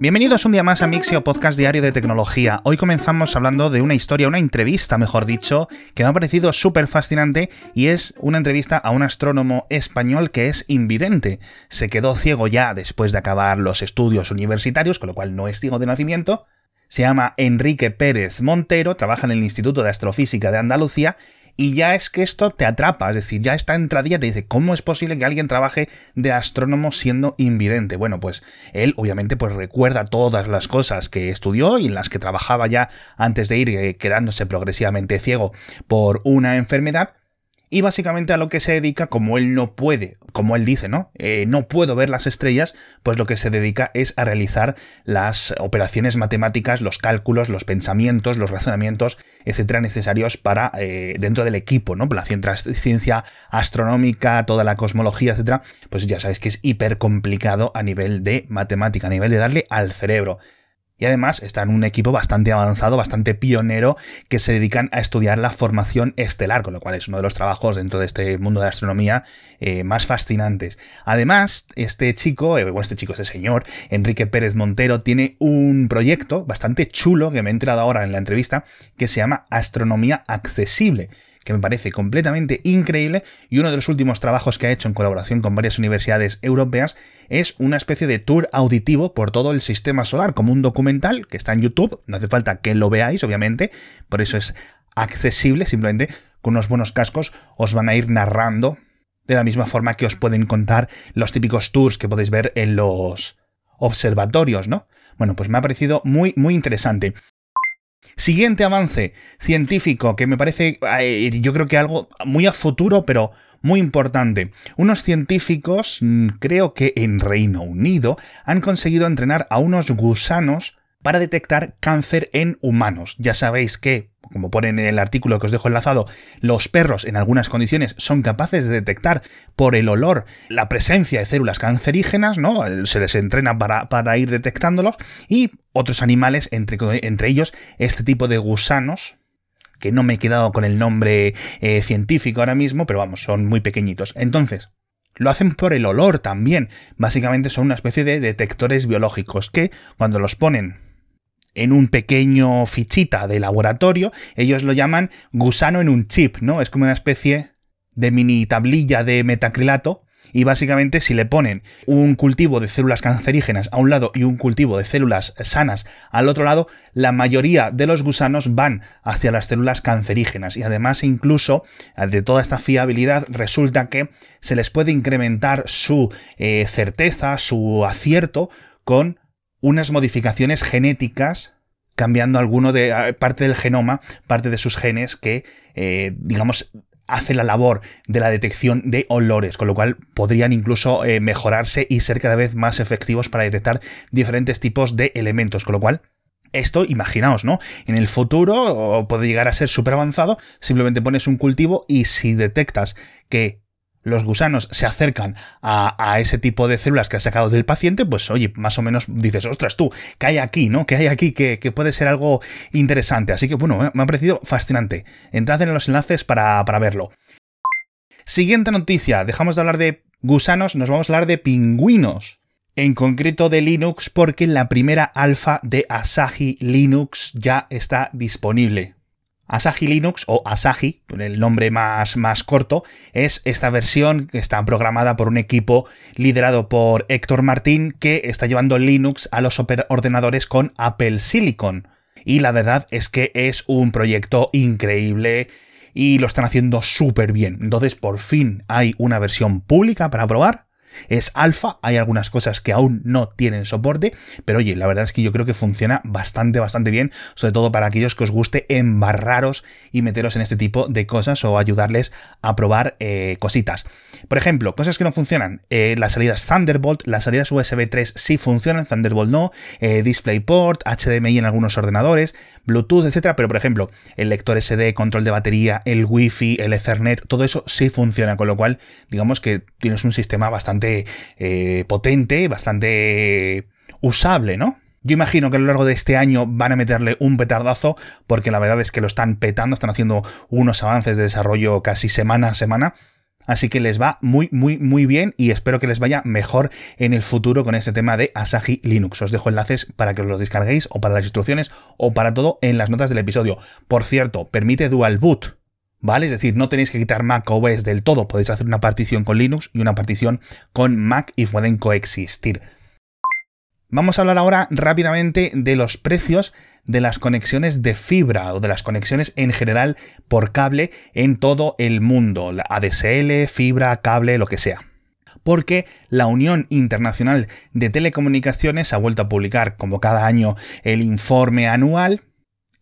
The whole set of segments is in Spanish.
Bienvenidos un día más a Mixio Podcast Diario de Tecnología. Hoy comenzamos hablando de una historia, una entrevista, mejor dicho, que me ha parecido súper fascinante y es una entrevista a un astrónomo español que es invidente. Se quedó ciego ya después de acabar los estudios universitarios, con lo cual no es ciego de nacimiento. Se llama Enrique Pérez Montero, trabaja en el Instituto de Astrofísica de Andalucía y ya es que esto te atrapa, es decir, ya está entradilla, te dice, ¿cómo es posible que alguien trabaje de astrónomo siendo invidente? Bueno, pues él obviamente pues recuerda todas las cosas que estudió y en las que trabajaba ya antes de ir eh, quedándose progresivamente ciego por una enfermedad y básicamente a lo que se dedica, como él no puede, como él dice, ¿no? Eh, no puedo ver las estrellas, pues lo que se dedica es a realizar las operaciones matemáticas, los cálculos, los pensamientos, los razonamientos, etcétera, necesarios para eh, dentro del equipo, ¿no? La ciencia astronómica, toda la cosmología, etcétera, pues ya sabéis que es hiper complicado a nivel de matemática, a nivel de darle al cerebro. Y además está en un equipo bastante avanzado, bastante pionero, que se dedican a estudiar la formación estelar, con lo cual es uno de los trabajos dentro de este mundo de la astronomía eh, más fascinantes. Además, este chico, eh, bueno, este chico, este señor, Enrique Pérez Montero, tiene un proyecto bastante chulo que me he enterado ahora en la entrevista, que se llama Astronomía Accesible que me parece completamente increíble y uno de los últimos trabajos que ha hecho en colaboración con varias universidades europeas es una especie de tour auditivo por todo el sistema solar, como un documental que está en YouTube, no hace falta que lo veáis, obviamente, por eso es accesible, simplemente con unos buenos cascos os van a ir narrando de la misma forma que os pueden contar los típicos tours que podéis ver en los observatorios, ¿no? Bueno, pues me ha parecido muy, muy interesante. Siguiente avance científico que me parece, yo creo que algo muy a futuro, pero muy importante. Unos científicos, mm, creo que en Reino Unido, han conseguido entrenar a unos gusanos para detectar cáncer en humanos. Ya sabéis que, como ponen en el artículo que os dejo enlazado, los perros en algunas condiciones son capaces de detectar por el olor la presencia de células cancerígenas, ¿no? Se les entrena para, ir detectándolos y otros animales, entre, entre ellos este tipo de gusanos, que no me he quedado con el nombre eh, científico ahora mismo, pero vamos, son muy pequeñitos. Entonces, lo hacen por el olor también. Básicamente son una especie de detectores biológicos que, cuando los ponen en un pequeño fichita de laboratorio, ellos lo llaman gusano en un chip, ¿no? Es como una especie de mini tablilla de metacrilato y básicamente si le ponen un cultivo de células cancerígenas a un lado y un cultivo de células sanas al otro lado, la mayoría de los gusanos van hacia las células cancerígenas y además incluso de toda esta fiabilidad resulta que se les puede incrementar su eh, certeza, su acierto con unas modificaciones genéticas cambiando alguno de parte del genoma, parte de sus genes que, eh, digamos, hace la labor de la detección de olores, con lo cual podrían incluso eh, mejorarse y ser cada vez más efectivos para detectar diferentes tipos de elementos, con lo cual esto, imaginaos, ¿no? En el futuro puede llegar a ser súper avanzado, simplemente pones un cultivo y si detectas que los gusanos se acercan a, ese tipo de células que has sacado del paciente, pues oye, más o menos dices, ostras, tú, ¿qué hay aquí, no? ¿Qué hay aquí que, puede ser algo interesante? Así que bueno, me ha parecido fascinante. Entrad en los enlaces para, para verlo. Siguiente noticia, dejamos de hablar de gusanos, nos vamos a hablar de pingüinos. En concreto de Linux, porque la primera alfa de Asahi Linux ya está disponible. Asahi Linux o Asahi, el nombre más, más corto, es esta versión que está programada por un equipo liderado por Héctor Martín que está llevando Linux a los ordenadores con Apple Silicon. Y la verdad es que es un proyecto increíble y lo están haciendo súper bien. Entonces por fin hay una versión pública para probar es alfa, hay algunas cosas que aún no tienen soporte, pero oye, la verdad es que yo creo que funciona bastante, bastante bien, sobre todo para aquellos que os guste embarraros y meteros en este tipo de cosas o ayudarles a probar eh, cositas. Por ejemplo, cosas que no funcionan, eh, las salidas Thunderbolt, las salidas USB 3 sí funcionan, Thunderbolt no, eh, DisplayPort, HDMI en algunos ordenadores, Bluetooth, etcétera, pero por ejemplo, el lector SD, control de batería, el Wi-Fi, el Ethernet, todo eso sí funciona, con lo cual, digamos que tienes un sistema bastante eh, potente, bastante usable, ¿no? Yo imagino que a lo largo de este año van a meterle un petardazo, porque la verdad es que lo están petando, están haciendo unos avances de desarrollo casi semana a semana. Así que les va muy, muy, muy bien y espero que les vaya mejor en el futuro con este tema de Asahi Linux. Os dejo enlaces para que os los descarguéis o para las instrucciones o para todo en las notas del episodio. Por cierto, permite dual boot. ¿Vale? Es decir, no tenéis que quitar Mac OS del todo. Podéis hacer una partición con Linux y una partición con Mac y pueden coexistir. Vamos a hablar ahora rápidamente de los precios de las conexiones de fibra o de las conexiones en general por cable en todo el mundo, ADSL, fibra, cable, lo que sea. Porque la Unión Internacional de Telecomunicaciones ha vuelto a publicar, como cada año, el informe anual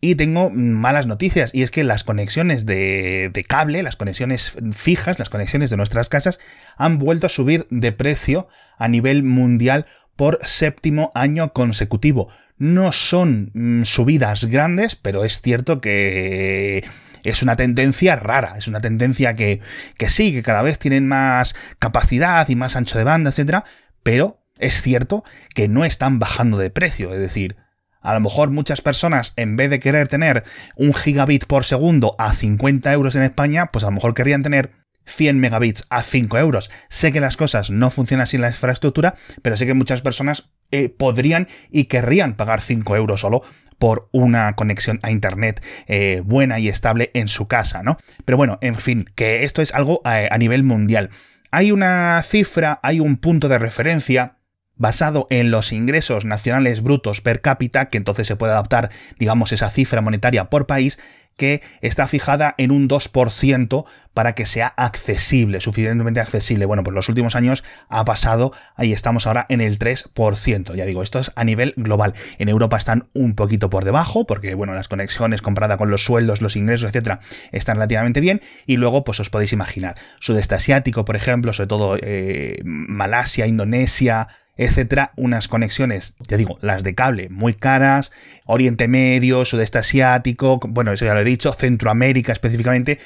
y tengo malas noticias, y es que las conexiones de, de, cable, las conexiones fijas, las conexiones de nuestras casas, han vuelto a subir de precio a nivel mundial por séptimo año consecutivo. No son mm, subidas grandes, pero es cierto que es una tendencia rara, es una tendencia que, que sí, que cada vez tienen más capacidad y más ancho de banda, etcétera, pero es cierto que no están bajando de precio, es decir, a lo mejor muchas personas, en vez de querer tener un gigabit por segundo a 50 euros en España, pues a lo mejor querrían tener 100 megabits a 5 euros. Sé que las cosas no funcionan en la infraestructura, pero sé que muchas personas eh, podrían y querrían pagar 5 euros solo por una conexión a internet eh, buena y estable en su casa, ¿no? Pero bueno, en fin, que esto es algo eh, a nivel mundial. Hay una cifra, hay un punto de referencia basado en los ingresos nacionales brutos per cápita, que entonces se puede adaptar, digamos, esa cifra monetaria por país, que está fijada en un 2% para que sea accesible, suficientemente accesible. Bueno, pues los últimos años ha pasado, ahí estamos ahora en el 3%. Ya digo, esto es a nivel global. En Europa están un poquito por debajo, porque bueno, las conexiones comparadas con los sueldos, los ingresos, etcétera, están relativamente bien. Y luego, pues os podéis imaginar, sudeste asiático, por ejemplo, sobre todo eh, Malasia, Indonesia, etcétera, unas conexiones, ya digo, las de cable muy caras, Oriente Medio, Sudeste Asiático, bueno, eso ya lo he dicho, Centroamérica específicamente,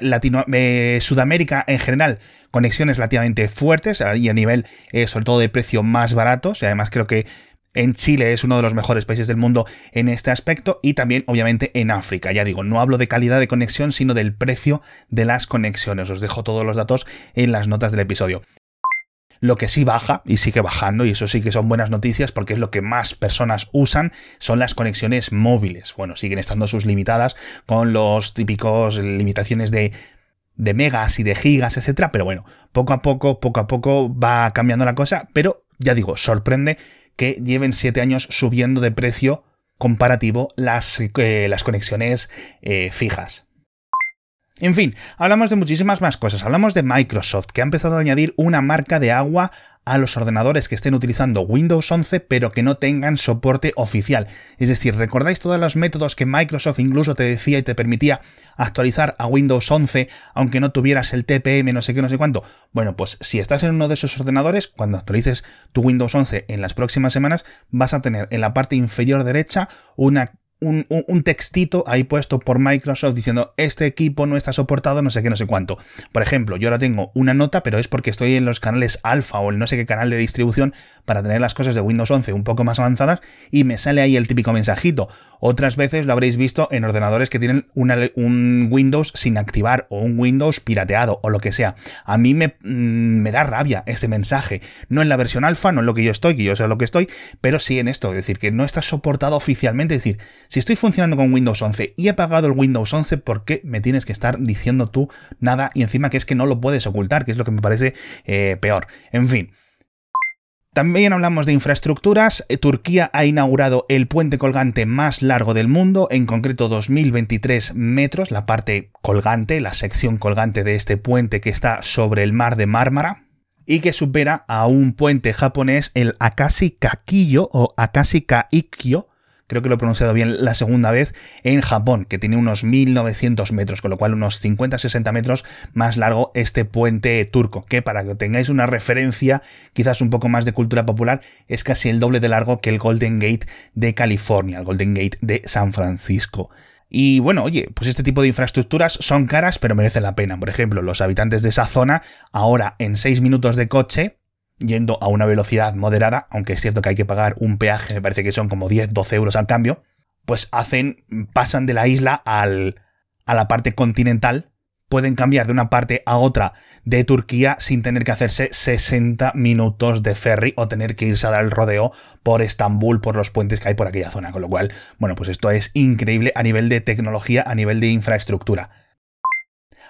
Latino, eh, Sudamérica en general, conexiones relativamente fuertes y a nivel, eh, sobre todo de precio más baratos, y además creo que en Chile es uno de los mejores países del mundo en este aspecto y también obviamente en África. Ya digo, no hablo de calidad de conexión, sino del precio de las conexiones. Os dejo todos los datos en las notas del episodio. Lo que sí baja y sigue bajando, y eso sí que son buenas noticias porque es lo que más personas usan, son las conexiones móviles. Bueno, siguen estando sus limitadas con los típicos limitaciones de de megas y de gigas, etcétera, pero bueno, poco a poco, poco a poco va cambiando la cosa, pero ya digo, sorprende que lleven siete años subiendo de precio comparativo las, eh, las conexiones eh, fijas. En fin, hablamos de muchísimas más cosas. Hablamos de Microsoft, que ha empezado a añadir una marca de agua a los ordenadores que estén utilizando Windows 11 pero que no tengan soporte oficial. Es decir, ¿recordáis todos los métodos que Microsoft incluso te decía y te permitía actualizar a Windows 11 aunque no tuvieras el TPM no sé qué no sé cuánto? Bueno, pues si estás en uno de esos ordenadores, cuando actualices tu Windows 11 en las próximas semanas, vas a tener en la parte inferior derecha una un, textito ahí puesto por Microsoft diciendo este equipo no está soportado, no sé qué, no sé cuánto. Por ejemplo, yo ahora tengo una nota, pero es porque estoy en los canales alfa o en no sé qué canal de distribución para tener las cosas de Windows 11 un poco más avanzadas y me sale ahí el típico mensajito. Otras veces lo habréis visto en ordenadores que tienen un Windows sin activar o un Windows pirateado o lo que sea. A mí me, mm, me da rabia este mensaje. No en la versión alfa, no en lo que yo estoy, que yo sé lo que estoy, pero sí en esto. Es decir, que no está soportado oficialmente. Es decir, si estoy funcionando con Windows 11 y he pagado el Windows 11, ¿por qué me tienes que estar diciendo tú nada? Y encima que es que no lo puedes ocultar, que es lo que me parece eh, peor. En fin. También hablamos de infraestructuras. Eh, Turquía ha inaugurado el puente colgante más largo del mundo, en concreto 2023 metros, la parte colgante, la sección colgante de este puente que está sobre el mar de Mármara y que supera a un puente japonés, el Akashi Kakillo o Akashi Kaikyo, creo que lo he pronunciado bien la segunda vez, en Japón, que tiene unos 1900 metros, con lo cual unos 50-60 metros más largo este puente turco, que para que tengáis una referencia, quizás un poco más de cultura popular, es casi el doble de largo que el Golden Gate de California, el Golden Gate de San Francisco. Y bueno, oye, pues este tipo de infraestructuras son caras, pero merecen la pena. Por ejemplo, los habitantes de esa zona, ahora en 6 minutos de coche, yendo a una velocidad moderada, aunque es cierto que hay que pagar un peaje, me parece que son como 10-12 euros al cambio, pues hacen, pasan de la isla al, a la parte continental pueden cambiar de una parte a otra de Turquía sin tener que hacerse 60 minutos de ferry o tener que irse a dar el rodeo por Estambul, por los puentes que hay por aquella zona. Con lo cual, bueno, pues esto es increíble a nivel de tecnología, a nivel de infraestructura.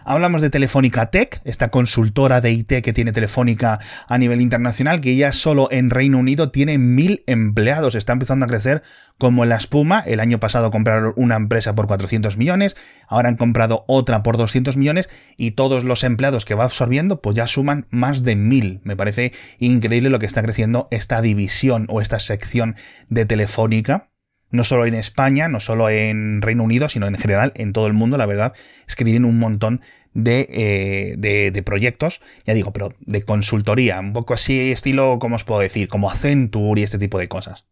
Hablamos de Telefónica Tech, esta consultora de IT que tiene Telefónica a nivel internacional, que ya solo en Reino Unido tiene mil empleados, está empezando a crecer como la espuma. El año pasado compraron una empresa por 400 millones, ahora han comprado otra por 200 millones y todos los empleados que va absorbiendo pues ya suman más de mil. Me parece increíble lo que está creciendo esta división o esta sección de Telefónica no solo en España, no solo en Reino Unido, sino en general en todo el mundo, la verdad es que tienen un montón de, eh, de, de, proyectos, ya digo, pero de consultoría, un poco así estilo, ¿cómo os puedo decir? Como Accenture y este tipo de cosas.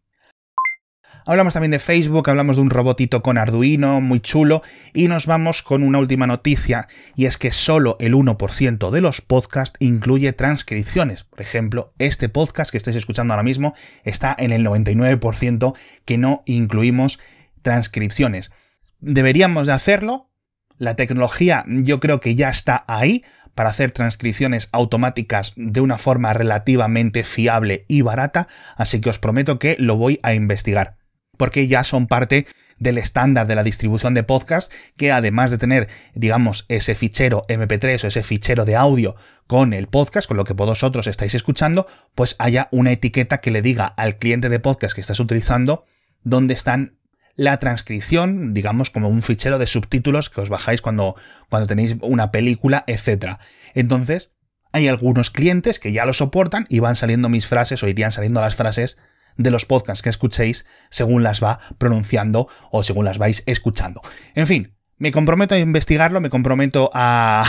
Hablamos también de Facebook, hablamos de un robotito con Arduino, muy chulo, y nos vamos con una última noticia, y es que solo el 1% de los podcasts incluye transcripciones. Por ejemplo, este podcast que estáis escuchando ahora mismo está en el 99% que no incluimos transcripciones. Deberíamos de hacerlo. La tecnología yo creo que ya está ahí para hacer transcripciones automáticas de una forma relativamente fiable y barata, así que os prometo que lo voy a investigar porque ya son parte del estándar de la distribución de podcast, que además de tener, digamos, ese fichero MP3 o ese fichero de audio con el podcast, con lo que vosotros estáis escuchando, pues haya una etiqueta que le diga al cliente de podcast que estás utilizando dónde están la transcripción, digamos, como un fichero de subtítulos que os bajáis cuando, cuando tenéis una película, etc. Entonces, hay algunos clientes que ya lo soportan y van saliendo mis frases o irían saliendo las frases de los podcasts que escuchéis según las va pronunciando o según las vais escuchando. En fin, me comprometo a investigarlo, me comprometo a,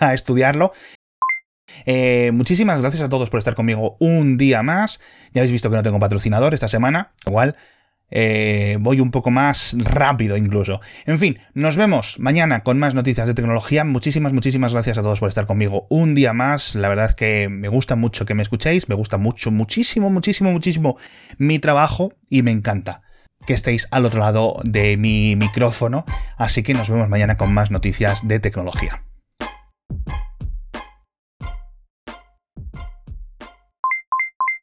estudiarlo. Eh, muchísimas gracias a todos por estar conmigo un día más. Ya habéis visto que no tengo patrocinador esta semana, igual eh, voy un poco más rápido incluso. En fin, nos vemos mañana con más noticias de tecnología. Muchísimas, muchísimas gracias a todos por estar conmigo un día más. La verdad es que me gusta mucho que me escuchéis, me gusta mucho, muchísimo, muchísimo, muchísimo mi trabajo y me encanta que estéis al otro lado de mi micrófono. Así que nos vemos mañana con más noticias de tecnología.